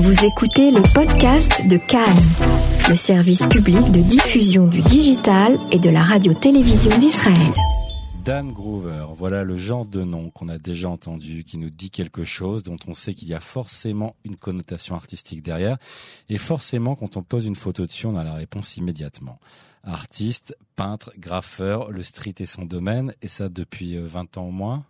Vous écoutez les podcasts de Cannes, le service public de diffusion du digital et de la radio-télévision d'Israël. Dan Groover, voilà le genre de nom qu'on a déjà entendu, qui nous dit quelque chose, dont on sait qu'il y a forcément une connotation artistique derrière, et forcément quand on pose une photo dessus, on a la réponse immédiatement. Artiste, peintre, graffeur, le street est son domaine, et ça depuis 20 euh, ans au moins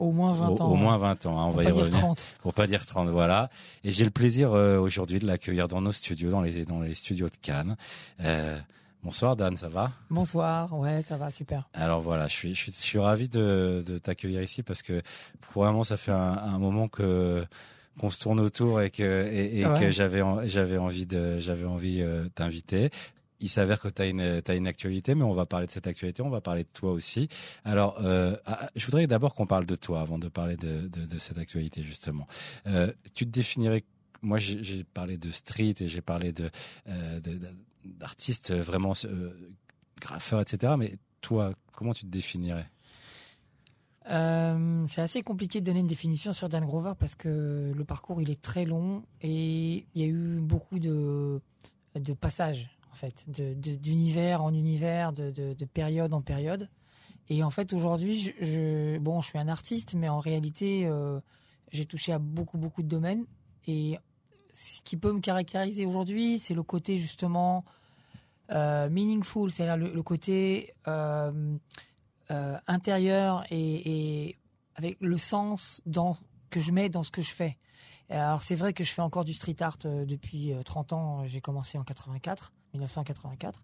au moins 20 ans. Au, moins 20 ans, hein, on pour va pas y dire revenir. 30. Pour pas dire 30, voilà. Et j'ai le plaisir euh, aujourd'hui de l'accueillir dans nos studios, dans les, dans les studios de Cannes. Euh, bonsoir Dan, ça va? Bonsoir, ouais, ça va, super. Alors voilà, je suis, je suis, je suis ravi de, de t'accueillir ici parce que vraiment ça fait un, un moment que qu'on se tourne autour et que et, et Ouais. que j'avais j'avais envie de j'avais envie euh, t'inviter. Il s'avère que tu as une une actualité, mais on va parler de cette actualité, on va parler de toi aussi. Alors, euh, ah, je voudrais d'abord qu'on parle de toi avant de parler de de, cette actualité justement. Euh, tu te définirais moi, j'ai parlé de street et j'ai parlé de euh, d'artistes vraiment graffeurs, etc. Mais toi, comment tu te définirais? C'est assez compliqué de donner une définition sur Dan Grover parce que le parcours il est très long et il y a eu beaucoup de, de passages en fait, d'univers en univers, de, de, de période en période. Et en fait aujourd'hui, je, bon, je suis un artiste, mais en réalité, euh, j'ai touché à beaucoup beaucoup de domaines et ce qui peut me caractériser aujourd'hui, c'est le côté justement euh, meaningful, c'est-à-dire le, côté euh, intérieur et, et avec le sens dans, que je mets dans ce que je fais. Alors c'est vrai que je fais encore du street art euh, depuis euh, 30 ans. J'ai commencé en 84, 1984.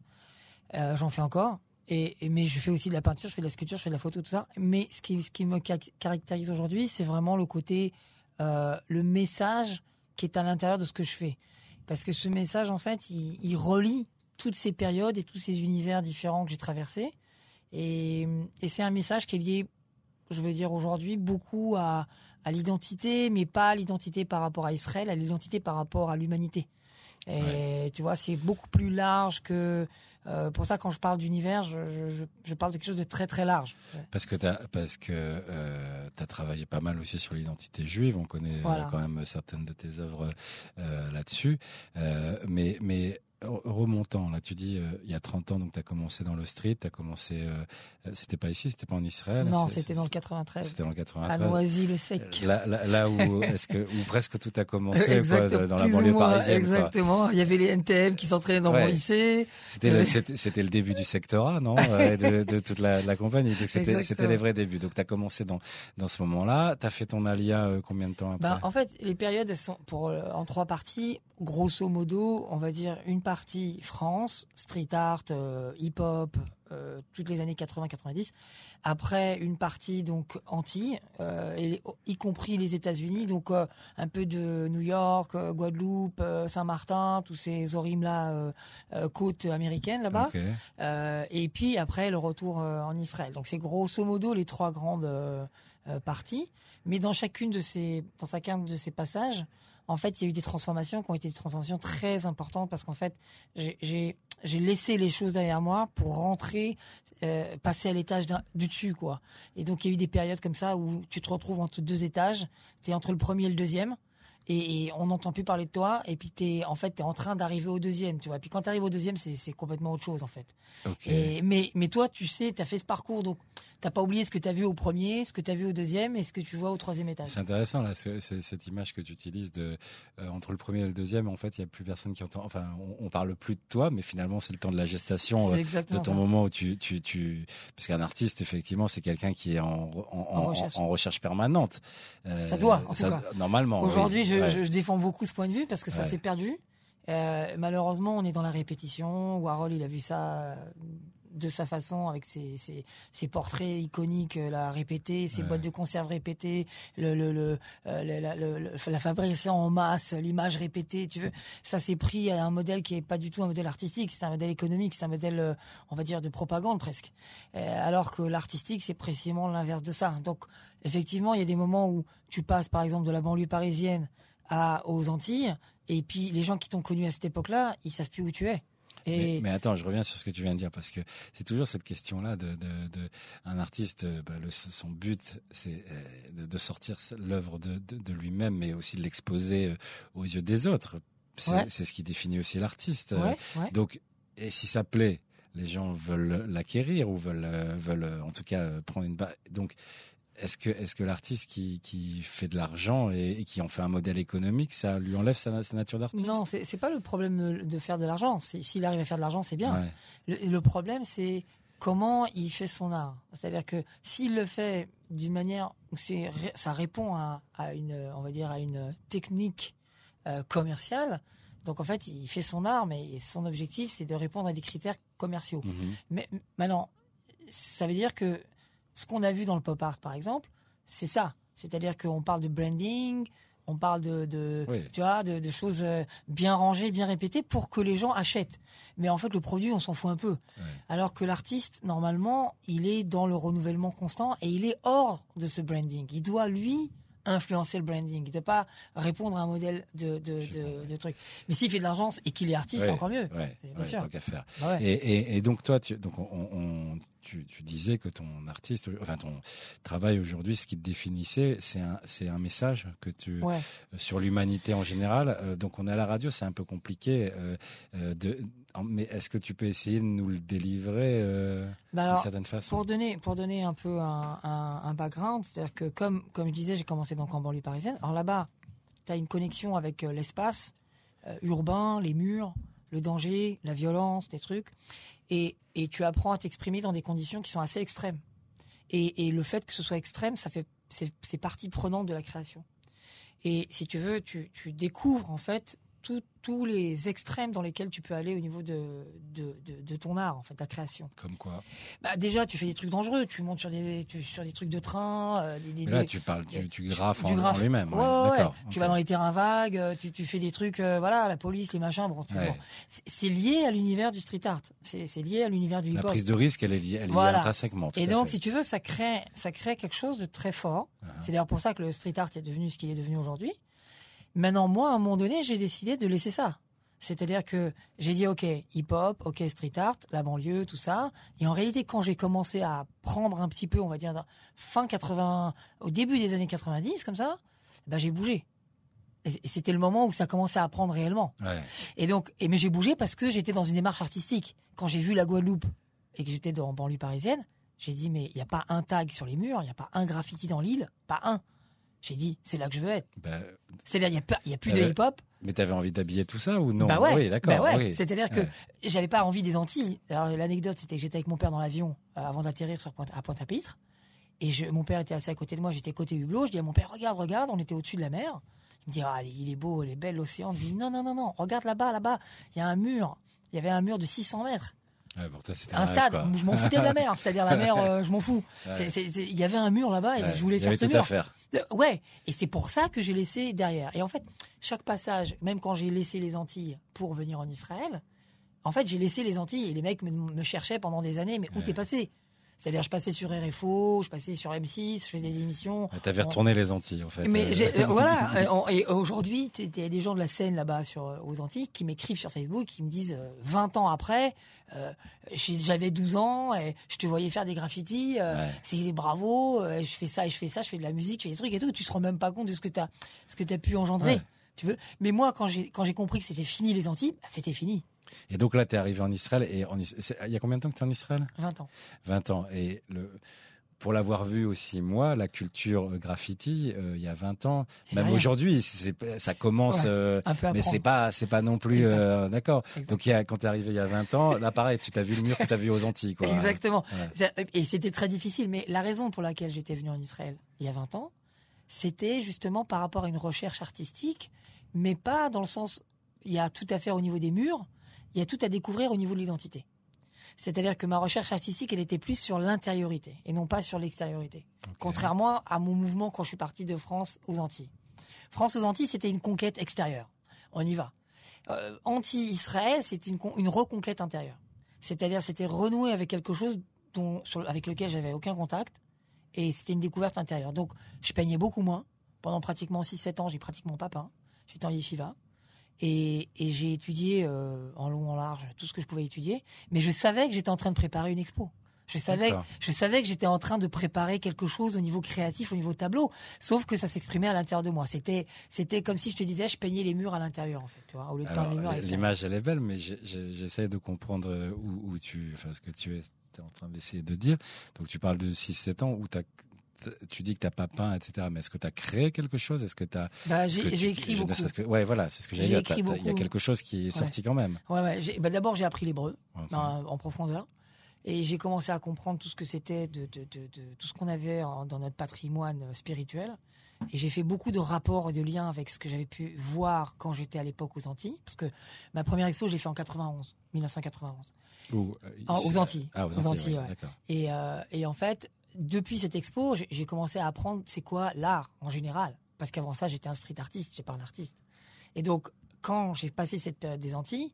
Euh, J'en fais encore. Et, mais je fais aussi de la peinture, je fais de la sculpture, je fais de la photo, tout ça. Mais ce qui, ce qui me ca- caractérise aujourd'hui, c'est vraiment le côté, euh, le message qui est à l'intérieur de ce que je fais. Parce que ce message, en fait, il, il relie toutes ces périodes et tous ces univers différents que j'ai traversés. Et, et c'est un message qui est lié, je veux dire aujourd'hui, beaucoup à, à l'identité, mais pas à l'identité par rapport à Israël, à l'identité par rapport à l'humanité. Et Ouais. tu vois, c'est beaucoup plus large que. euh, pour ça, quand je parle d'univers, je, je, je- je parle de quelque chose de très très large. Parce que parce que euh, travaillé pas mal aussi sur l'identité juive. On connaît euh, Voilà. quand même certaines de tes œuvres euh, là-dessus. Mais mais remontant là, tu dis euh, il y a 30 ans donc t'as commencé dans le street, t'as commencé. euh, euh, c'était pas ici, c'était pas en Israël. non, c'était dans le 93. C'était dans le À 93. Noisy-le-Sec. Là, là, là où est-ce que où presque tout a commencé quoi, dans la banlieue moins, parisienne. quoi. Exactement. Il y avait les NTM qui s'entraînaient dans mon lycée. C'était le, c'était le début du secteur A, non Euh, de, de toute la, la compagnie. C'était les vrais débuts. Donc tu as commencé dans dans ce moment-là. Tu as fait ton alia euh, combien de temps après? Ben, en fait, les périodes, elles sont pour, euh, en trois parties. Grosso modo, on va dire une partie France, street art, euh, hip-hop, euh, toutes les années 80-90. Après, une partie donc Antilles, euh, et y compris les États-Unis, donc un peu de New York, Guadeloupe, Saint-Martin, tous ces orimes là, euh, côtes américaines là-bas. Et puis après le retour en Israël. Donc c'est grosso modo les trois grandes parties. Mais dans chacune de ces, dans chacun de ces passages, en fait, il y a eu des transformations qui ont été des transformations très importantes parce qu'en fait, j'ai- j'ai laissé les choses derrière moi pour rentrer, euh, passer à l'étage du dessus, quoi. Et donc il y a eu des périodes comme ça où tu te retrouves entre deux étages, tu es entre le premier et le deuxième. Et, et on n'entend plus parler de toi, et puis t'es en fait t'es en train d'arriver au deuxième, tu vois. Puis quand tu arrives au deuxième, c'est complètement autre chose en fait. Et, mais, mais toi, tu sais, tu as fait ce parcours, donc t'as pas oublié ce que tu as vu au premier, ce que tu as vu au deuxième et ce que tu vois au troisième étage. C'est intéressant là, ce- cette image que tu utilises de euh, entre le premier et le deuxième. En fait, il y a plus personne qui entend. Enfin, on, on parle plus de toi, mais finalement, c'est le temps de la gestation. Euh, de ton ça. moment où tu, tu, tu... parce qu'un artiste, effectivement, c'est quelqu'un qui est en, en, en- recherche. en recherche permanente. Euh, Ça doit, en tout cas. Normalement. oui. Aujourd'hui, je, Ouais. je- je défends beaucoup ce point de vue parce que ça Ouais. s'est perdu. Euh, malheureusement, on est dans la répétition. Warhol, il a vu ça de sa façon avec ses, ses, ses portraits iconiques, euh, la répéter, ses Ouais. boîtes de conserve répétées, le, le, le, euh, la, la- fabrication en masse, l'image répétée. Tu veux, ça s'est pris à un modèle qui est pas du tout un modèle artistique, c'est un modèle économique, c'est un modèle, euh, on va dire, de propagande presque. Alors que l'artistique, c'est précisément l'inverse de ça. Donc, effectivement, il y a des moments où tu passes, par exemple, de la banlieue parisienne à, aux Antilles, et puis les gens qui t'ont connu à cette époque-là, ils savent plus où tu es. Et Mais, mais attends, je reviens sur ce que tu viens de dire parce que c'est toujours cette question-là de, de, de un artiste. euh, bah, le, son but, c'est euh, de, de sortir l'œuvre de, de, lui-même, mais aussi de l'exposer euh, aux yeux des autres. C'est Ouais. ce qui définit aussi l'artiste. ouais, ouais. Donc, et si ça plaît, les gens veulent l'acquérir ou veulent, veulent en tout cas prendre une. Donc, est-ce que, est-ce que l'artiste qui, qui fait de l'argent et, et qui en fait un modèle économique, ça lui enlève sa, sa nature d'artiste? Non, c'est c'est pas le problème de faire de l'argent. Si- S'il arrive à faire de l'argent, c'est bien. Ouais. Le, le problème, c'est comment il fait son art. C'est-à-dire que s'il le fait d'une manière où c'est ça répond à, à une, on va dire, à une technique euh, commerciale. Donc en fait, il fait son art, mais son objectif, c'est de répondre à des critères commerciaux. Mhm. Mais maintenant, ça veut dire que ce qu'on a vu dans le pop art, par exemple, c'est ça. C'est-à-dire qu'on parle de branding, on parle de, de Oui. tu vois, de, de choses euh, bien rangées, bien répétées pour que les gens achètent. Mais en fait, le produit, on s'en fout un peu. Alors que l'artiste, normalement, il est dans le renouvellement constant et il est hors de ce branding. Il doit, lui, influencer le branding. Doit pas répondre à un modèle de, de, de, de trucs. Mais s'il fait de l'argent et qu'il est artiste, Ouais, encore mieux. Ouais, bien ouais, sûr. tant qu'à faire. Bah. Et, et, et donc toi, tu, donc on, on- tu, tu disais que ton artiste, enfin ton travail aujourd'hui, ce qui te définissait, c'est un, c'est un message que tu Ouais. sur l'humanité en général. Euh, donc on est à la radio, c'est un peu compliqué. euh, euh, de, mais est-ce que tu peux essayer de nous le délivrer euh, Bah d'une certaine façon Pour donner, pour donner un peu un, un, un background, c'est-à-dire que comme, comme je disais, j'ai commencé donc en banlieue parisienne. Alors là-bas, tu as une connexion avec euh, l'espace euh, urbain, les murs, le danger, la violence, des trucs. Et, et tu apprends à t'exprimer dans des conditions qui sont assez extrêmes. Et, et le fait que ce soit extrême, ça fait, c'est, c'est partie prenante de la création. Et si tu veux, tu, tu découvres en fait tout- tous les extrêmes dans lesquels tu peux aller au niveau de, de, de, de ton art, en fait, ta création. Comme quoi Bah déjà, tu fais des trucs dangereux. Tu montes sur des, tu- sur des trucs de train. euh, des, Là, tu parles, tu, tu graffes en, en lui-même. Ouais, ouais, ouais. D'accord. Tu vas dans les terrains vagues. euh, Tu, tu fais des trucs, euh, voilà, la police, les machins. Bon, bon. C'est- lié à l'univers du street art. C'est lié à l'univers du La hip-hop. prise de risque, elle est liée, elle est liée Voilà. intrinsèquement. tout Et donc, si tu veux, ça crée, ça crée quelque chose de très fort. Uh-huh. C'est d'ailleurs pour ça que le street art est devenu ce qu'il est devenu aujourd'hui. Maintenant, moi, à un moment donné, j'ai décidé de laisser ça. C'est-à-dire que j'ai dit, OK, hip-hop, OK, street art, la banlieue, tout ça. Et en réalité, quand j'ai commencé à prendre un petit peu, on va dire, fin 80, au début des années 90, comme ça, ben, j'ai bougé. Et c'était le moment où ça commençait à prendre réellement. Ouais. Et donc, et mais j'ai bougé parce que j'étais dans une démarche artistique. Quand j'ai vu la Guadeloupe et que j'étais dans banlieue parisienne, j'ai dit mais il n'y a pas un tag sur les murs, il n'y a pas un graffiti dans l'île, pas un. J'ai dit c'est là que je veux être. Bah, C'est-à-dire il y a plus de hip-hop. mais t'avais envie d'habiller tout ça ou non? Bah ouais. Oui, d'accord. bah ouais. oui. C'est-à-dire que Ouais. j'avais pas envie des Antilles. Alors l'anecdote c'était que j'étais avec mon père dans l'avion euh, avant d'atterrir sur Pointe, à Pointe-à-Pitre. Et je, mon père était assis à côté de moi, j'étais côté hublot. Je dis à mon père, regarde, regarde, on était au-dessus de la mer. Il me dit, ah, il est beau, il est belle l'océan. Je dis, non, non, non, non, regarde là-bas, là-bas, il y a un mur. Il y avait un mur de 600 mètres. Ouais, pour toi, c'était Un rêve, stade. quoi. Je m'en foutais de la mer. C'est-à-dire la mer, euh, je m'en fous. Il y avait un mur là-bas et je voulais faire avait ce tout mur. à faire. Ouais, et c'est pour ça que j'ai laissé derrière. Et en fait, chaque passage, même quand j'ai laissé les Antilles pour venir en Israël, en fait, j'ai laissé les Antilles et les mecs me, me cherchaient pendant des années, mais où Ouais. t'es passé? C'est-à-dire, je passais sur RFO, je passais sur M6, je faisais des émissions. T'avais On- retourné les Antilles, en fait. Mais Euh, euh, voilà, euh, on- et aujourd'hui, il y a des gens de la scène là-bas sur aux Antilles qui m'écrivent sur Facebook, qui me disent euh, 20 ans après, euh, j'avais 12 ans et je te voyais faire des graffitis, euh, Ouais. c'est bravo, je fais ça et je fais ça, je fais de la musique, je fais des trucs et tout, tu te rends même pas compte de ce que tu as ce que tu as pu engendrer. Ouais. Tu veux Mais moi quand j'ai quand j'ai compris que c'était fini les Antilles, bah, c'était fini. Et donc là, t'es arrivé en Israël. Et en Is- c'est- il y a combien de temps que t'es en Israël? 20 ans. 20 ans. Et le, pour l'avoir vu aussi, moi, la culture euh, graffiti, euh, il y a 20 ans, même aujourd'hui, ça commence, Ouais, euh, Un peu à mais c'est pas, c'est pas non plus, euh, d'accord. Donc il y a, quand t'es arrivé il y a 20 ans, là pareil, tu t'as vu le mur que t'as vu aux Antilles, quoi. Exactement. Ouais. Et c'était très difficile. Mais la raison pour laquelle j'étais venu en Israël il y a 20 ans, c'était justement par rapport à une recherche artistique, mais pas dans le sens, il y a tout à faire au niveau des murs, il y a tout à découvrir au niveau de l'identité. C'est-à-dire que ma recherche artistique, elle était plus sur l'intériorité et non pas sur l'extériorité. Contrairement à mon mouvement quand je suis parti de France aux Antilles. France aux Antilles, c'était une conquête extérieure. On y va. Euh, Anti-Israël, c'était une, con- une reconquête intérieure. C'est-à-dire, c'était renouer avec quelque chose dont, sur- avec lequel j'avais aucun contact. Et c'était une découverte intérieure. Donc, je peignais beaucoup moins. Pendant pratiquement 6-7 ans, j'ai pratiquement pas peint. J'étais en yeshiva. Et, et j'ai étudié euh, en long, en large, tout ce que je pouvais étudier. Mais je savais que j'étais en train de préparer une expo. Je savais, je savais que j'étais en train de préparer quelque chose au niveau créatif, au niveau tableau. Sauf que ça s'exprimait à l'intérieur de moi. C'était, c'était comme si je te disais, je peignais les murs à l'intérieur, en fait, tu vois, au lieu de Alors, peindre les murs à l'extérieur. l'image, elle est belle, mais j'essaie de comprendre euh, où, où tu, enfin, ce que tu es en train d'essayer de dire. Donc, tu parles de 6-7 ans où t'as- t'as- tu dis que t'as pas peint, etc. Mais est-ce que tu as créé quelque chose? Est-ce que tu as Bah, j'ai, j'ai écrit beaucoup. Que, ouais, voilà, c'est ce que j'allais J'ai dire. T'as- t'as- Il y a beaucoup. quelque chose qui est sorti quand même. Ouais, ouais. j'ai- bah, d'abord, j'ai appris l'hébreu. En, en profondeur. Et j'ai commencé à comprendre tout ce que c'était, de, de, de, de- tout ce qu'on avait en- dans notre patrimoine euh, spirituel. Et j'ai fait beaucoup de rapports et de liens avec ce que j'avais pu voir quand j'étais à l'époque aux Antilles. Parce que ma première expo, je l'ai fait en 91, 1991. Ou, euh, Ah, aux Antilles. Ah, aux Aux Antilles, Antilles, ouais, ouais. D'accord. Et, euh, et en fait, depuis cette expo, j'ai- commencé à apprendre c'est quoi l'art en général. Parce qu'avant ça, j'étais un street artiste, j'étais pas un artiste. Et donc, quand j'ai passé cette période des Antilles,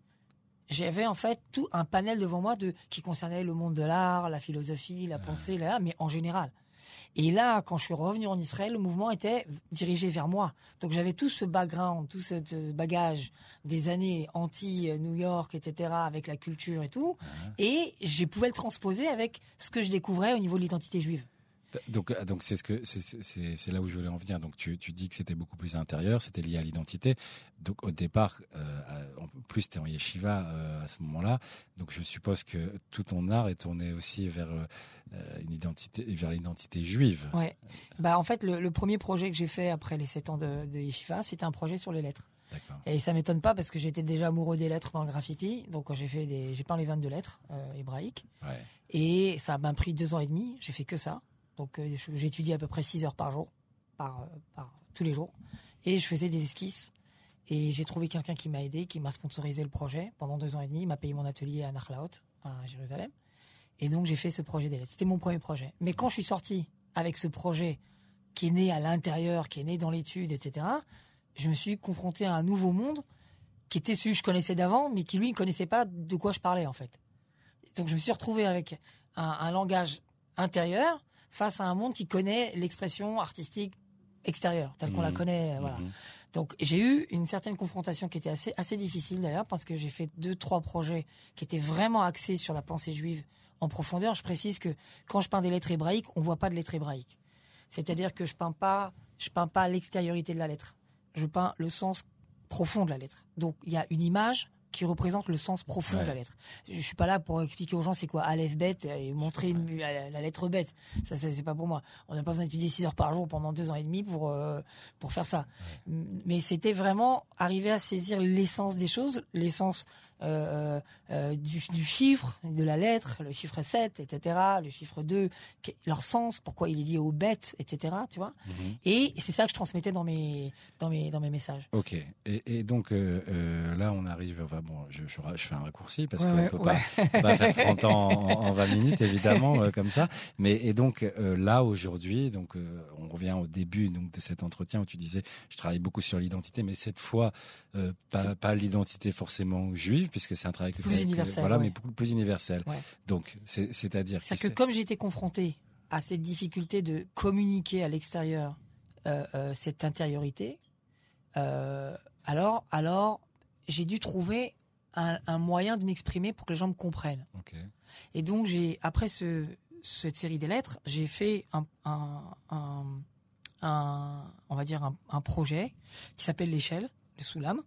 j'avais en fait tout un panel devant moi de qui concernait le monde de l'art, la philosophie, la pensée, là, mais en général. Et là, quand je suis revenu en Israël, le mouvement était dirigé vers moi. Donc j'avais tout ce background, tout ce bagage des années anti New York, etc., avec la culture et tout. Et je pouvais le transposer avec ce que je découvrais au niveau de l'identité juive. Donc, euh, donc c'est ce que c'est- là où je voulais en venir. Donc, tu, tu dis que c'était beaucoup plus intérieur, c'était lié à l'identité. Donc, au départ, euh, en plus, tu es en yeshiva euh, à ce moment-là. Donc, je suppose que tout ton art est tourné aussi vers euh, une identité, vers l'identité juive. Ouais. Bah en fait, le, le premier projet que j'ai fait après les 7 ans de, de yeshiva, c'était un projet sur les lettres. Et ça m'étonne pas parce que j'étais déjà amoureux des lettres dans le graffiti. Donc j'ai fait des, j'ai peint les 22 lettres euh, hébraïques. Ouais. Et ça m'a pris deux ans et demi. J'ai fait que ça. Donc euh, j'étudiais à peu près 6 heures par jour, euh, par tous les jours. Et je faisais des esquisses. Et j'ai trouvé quelqu'un qui m'a aidé, qui m'a sponsorisé le projet pendant deux ans et demi. Il m'a payé mon atelier à Nachlaot, à Jérusalem. Et donc j'ai fait ce projet des lettres. C'était mon premier projet. Mais quand je suis sorti avec ce projet qui est né à l'intérieur, qui est né dans l'étude, etc., je me suis confronté à un nouveau monde qui était celui que je connaissais d'avant, mais qui lui ne connaissait pas de quoi je parlais en fait. Donc je me suis retrouvé avec un langage intérieur face à un monde qui connaît l'expression artistique extérieure, telle qu'on la Mhm. connaît. euh, Voilà. Mhm. Donc j'ai eu une certaine confrontation qui était assez, assez difficile d'ailleurs, parce que j'ai fait deux, trois projets qui étaient vraiment axés sur la pensée juive en profondeur. Je précise que quand je peins des lettres hébraïques, on voit pas de lettres hébraïques. C'est-à-dire que je peins pas, je peins pas l'extériorité de la lettre. Je peins le sens profond de la lettre. Donc il y a une image qui représente le sens profond Ouais. de la lettre. Je suis pas là pour expliquer aux gens c'est quoi Aleph bête et montrer une- la, la lettre bête. Ça, ça, c'est pas pour moi. On n'a pas besoin d'étudier 6 heures par jour pendant deux ans et demi pour euh, pour faire ça. Mais c'était vraiment arriver à saisir l'essence des choses, l'essence euh, euh, du, du chiffre, de la lettre, le chiffre 7, etc., le chiffre 2, que- leur sens, pourquoi il est lié aux bêtes, etc., tu vois. Mhm. Et c'est ça que je transmettais dans mes, dans mes, dans mes messages. Ok. Et, et donc euh, là, on arrive. Enfin bon, je, je, fais un raccourci parce Ouais, qu'on ouais, peut ouais. pas, faire 30 ans en, en 20 minutes, évidemment, comme ça. Mais et donc là aujourd'hui, donc on revient au début donc de cet entretien où tu disais, je travaille beaucoup sur l'identité, mais cette fois pas, pas l'identité forcément juive, puisque c'est un travail que Plus que- universel, voilà, ouais. mais beaucoup plus universel. Ouais. Donc c'est c'est-à-dire que que comme j'ai été confronté à cette difficulté de communiquer à l'extérieur euh, euh, cette intériorité, euh, alors, alors j'ai dû trouver un, un moyen de m'exprimer pour que les gens me comprennent. Et donc, j'ai après ce, cette série des lettres, j'ai fait un, un, un, un- on va dire un, projet qui s'appelle l'échelle, le Soulam.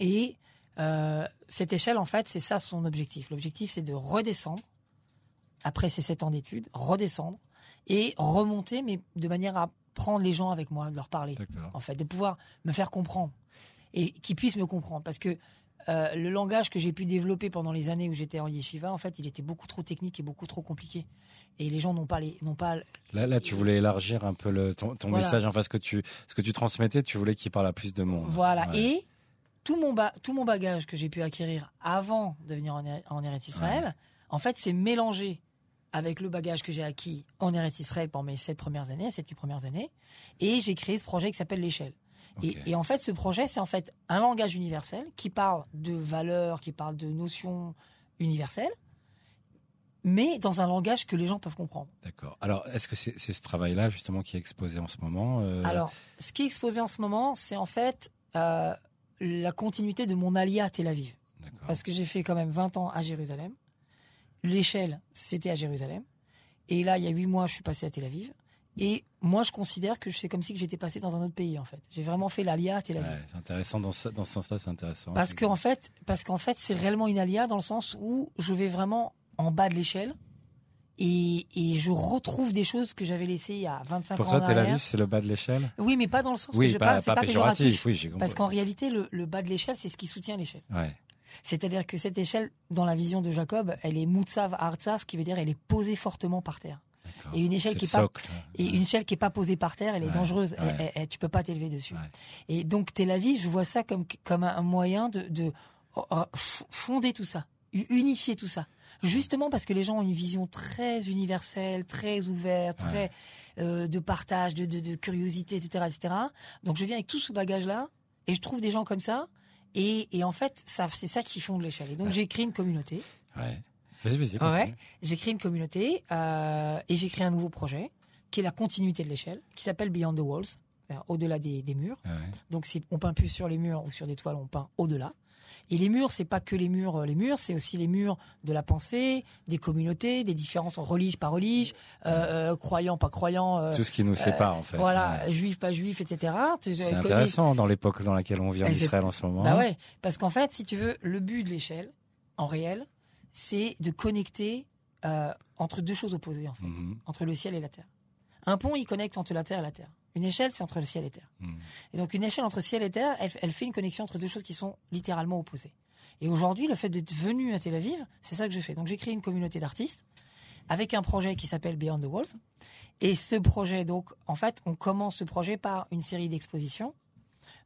Et euh, cette échelle, en fait, c'est ça son objectif. L'objectif, c'est de redescendre après ces sept ans d'études, redescendre et remonter, mais de manière à prendre les gens avec moi, de leur parler en fait, de pouvoir me faire comprendre et qu'ils puissent me comprendre. Parce que euh, le langage que j'ai pu développer pendant les années où j'étais en yeshiva, en fait, il était beaucoup trop technique et beaucoup trop compliqué. Et les gens n'ont pas les, n'ont pas. Là, là, tu voulais élargir un peu le, ton, ton Voilà. message, enfin ce que tu, ce que tu transmettais, tu voulais qu'il parle à plus de monde. Voilà. Ouais. Et tout mon, ba- tout mon bagage que j'ai pu acquérir avant de venir en, en Eretz Israël, en fait, c'est mélangé avec le bagage que j'ai acquis en Eretz Israël pendant mes sept premières années, sept, huit premières années. Et j'ai créé ce projet qui s'appelle l'échelle. Et, en fait, ce projet, c'est en fait un langage universel qui parle de valeurs, qui parle de notions universelles, mais dans un langage que les gens peuvent comprendre. D'accord. Alors, est-ce que c'est c'est ce travail-là justement qui est exposé en ce moment euh, Alors, ce qui est exposé en ce moment, c'est en fait euh, la continuité de mon alia à Tel Aviv. Parce que j'ai fait quand même 20 ans à Jérusalem. L'échelle, c'était à Jérusalem. Et là, il y a 8 mois, je suis passé à Tel Aviv. Et moi, je considère que c'est comme si j'étais passé dans un autre pays, en fait. J'ai vraiment fait l'alia à Tel Aviv. Ouais, c'est intéressant dans ce, dans ce sens-là, c'est intéressant. Parce qu'en fait, parce qu'en fait, c'est réellement une alia dans le sens où je vais vraiment en bas de l'échelle et, et je retrouve des choses que j'avais laissées il y a 25 pour ans toi, en Tel. Aviv, c'est le bas de l'échelle. Oui, mais pas dans le sens que Oui, je pas, pas, c'est pas pas péjoratif. péjoratif. Oui. Parce qu'en réalité, le, le bas de l'échelle, c'est ce qui soutient l'échelle. Ouais. C'est-à-dire que cette échelle, dans la vision de Jacob, elle est mutsav arza, ce qui veut dire elle est posée fortement par terre. Et une échelle qui est pas et une échelle qui est pas posée par terre, elle est Ouais, dangereuse. ouais. Elle- tu peux pas t'élever dessus. Et donc Tel Aviv, je vois ça comme comme un moyen de, de oh, f- fonder tout ça, unifier tout ça. Justement parce que les gens ont une vision très universelle, très ouverte, très euh, de partage, de, de, de curiosité, etc., etc. Donc je viens avec tout ce bagage-là et je trouve des gens comme ça. Et, et en fait, ça, c'est ça qui fonde l'échelle. Et donc Ouais. j'ai créé une communauté. Ouais. Vas-y, vas-y. Ouais. J'ai créé une communauté euh, et j'ai créé un nouveau projet qui est la continuité de l'échelle, qui s'appelle Beyond the Walls, c'est-à-dire au-delà des, des murs. Ouais. Donc on peint plus sur les murs ou sur des toiles, on peint au-delà. Et les murs, c'est pas que les murs, euh, les murs, c'est aussi les murs de la pensée, des communautés, des différences religieux pas religieux, euh, euh, croyants pas croyants, euh, Tout ce qui nous sépare, en fait. voilà, Ouais. juifs pas juifs, etc. C'est euh, intéressant dans l'époque dans laquelle on vit en Israël en ce moment. bah ouais, parce qu'en fait, si tu veux, le but de l'échelle, en réel, c'est de connecter euh, entre deux choses opposées, en fait, Mhm. entre le ciel et la terre. Un pont, il connecte entre la terre et la terre. Une échelle, c'est entre le ciel et terre. Mhm. Et donc une échelle entre ciel et terre, elle, elle fait une connexion entre deux choses qui sont littéralement opposées. Et aujourd'hui, le fait d'être venu à Tel Aviv, c'est ça que je fais. Donc j'ai créé une communauté d'artistes avec un projet qui s'appelle Beyond the Walls. Et ce projet, donc, en fait, on commence ce projet par une série d'expositions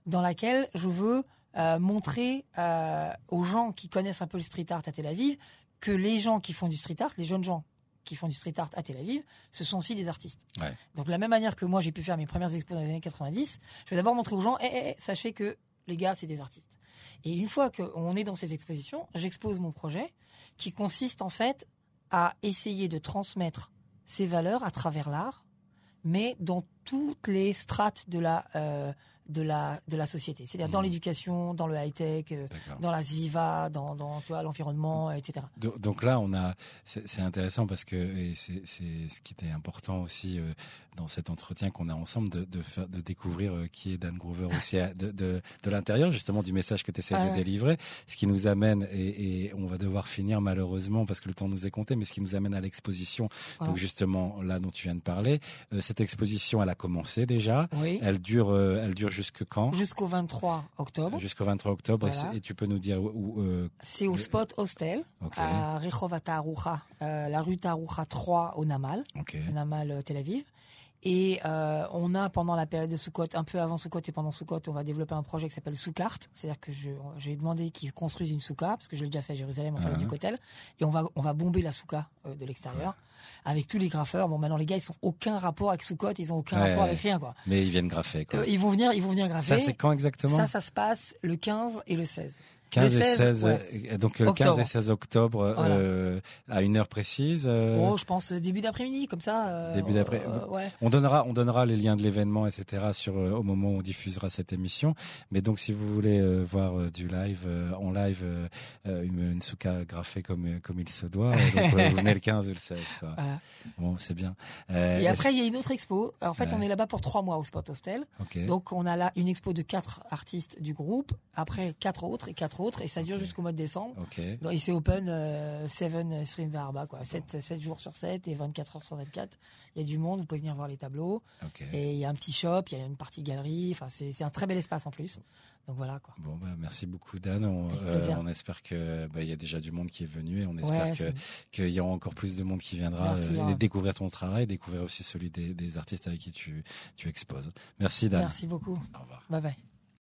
dans laquelle je veux euh, montrer euh, aux gens qui connaissent un peu le street art à Tel Aviv que les gens qui font du street art, les jeunes gens qui font du street art à Tel Aviv, ce sont aussi des artistes. Ouais. Donc de la même manière que moi j'ai pu faire mes premières expos dans les années 90, je vais d'abord montrer aux gens, eh, eh, eh, sachez que les gars, c'est des artistes. Et une fois qu'on est dans ces expositions, j'expose mon projet qui consiste en fait à essayer de transmettre ces valeurs à travers l'art, mais dans toutes les strates de la, euh, de la, de la société. C'est-à-dire dans Mhm. l'éducation, dans le high-tech, euh, D'accord. dans la Zviva, dans, vois, l'environnement, etc. Do- Donc là, on a, c'est intéressant parce que c'est c'est ce qui était important aussi euh, dans cet entretien qu'on a ensemble de, de faire, de découvrir euh, qui est Dan Grover aussi à- de, de, de l'intérieur justement du message que tu essaies Ah de ouais. délivrer, ce qui nous amène et, et on va devoir finir malheureusement parce que le temps nous est compté, mais ce qui nous amène à l'exposition. Voilà. Donc justement là dont tu viens de parler, euh, cette exposition, elle a commencé déjà. Oui. Elle dure, euh, elle dure jusque quand Jusqu'au 23 octobre. Jusqu'au 23 octobre. Et Voilà. c'est- Et, tu peux nous dire où, où, euh, C'est au spot Hostel, à Rehov Taroucha, euh, la rue Taroucha 3 au Namal, ok. au Namal euh, Tel Aviv. Et euh, on a pendant la période de Sukkot, un peu avant Sukkot et pendant Sukkot, on va développer un projet qui s'appelle Soukart. C'est-à-dire que je- j'ai demandé qu'ils construisent une souka, parce que je l'ai déjà fait à Jérusalem en face Uh-huh. du Kotel. Et on va, on va bomber la souka euh, de l'extérieur avec tous les graffeurs. Bon, maintenant les gars, ils sont aucun rapport avec Sukkot, ils ont aucun Ouais, rapport avec rien, quoi. Mais ils viennent graffer quoi. Euh, ils vont venir, ils vont venir graffer. Ça c'est quand exactement? Ça, ça se passe le 15 et le 16. 15 Le et 16, 16, ouais. euh, donc 15 Octobre. et 16 octobre Voilà. euh, à une heure précise. euh, Oh, je pense euh, début d'après-midi, comme ça. euh, Début d'après- euh, ouais. On donnera, on donnera les liens de l'événement, etc. sur euh, au moment où on diffusera cette émission. Mais donc, si vous voulez euh, voir euh, du live euh, en live, euh, euh, une, une souka graffée comme euh, comme il se doit, euh, donc euh, vous venez le 15 ou le 16. Quoi. Voilà. Bon, c'est bien. Euh, Et après, il y a une autre expo. En fait, on est là-bas pour trois mois au Spot Hostel. Donc, on a là une expo de quatre artistes du groupe. Après, quatre autres et quatre autres. Et ça dure jusqu'au mois de décembre. ok. Donc, et c'est open euh, 7 stream Verba, quoi. 7, 7 jours sur 7 et 24 heures sur 24. Il y a du monde, vous pouvez venir voir les tableaux. Et il y a un petit shop, il y a une partie galerie. Enfin, c'est un très bel espace en plus. Donc voilà, quoi. Bon, bah, merci beaucoup, Dan. On, euh, on espère que bah, il y a déjà du monde qui est venu et on espère Ouais, que c'est- qu'il y aura encore plus de monde qui viendra Merci, euh, et découvrir ton travail, découvrir aussi celui des, des artistes avec qui tu, tu exposes. Merci, Dan. merci beaucoup. Au revoir. Bye bye.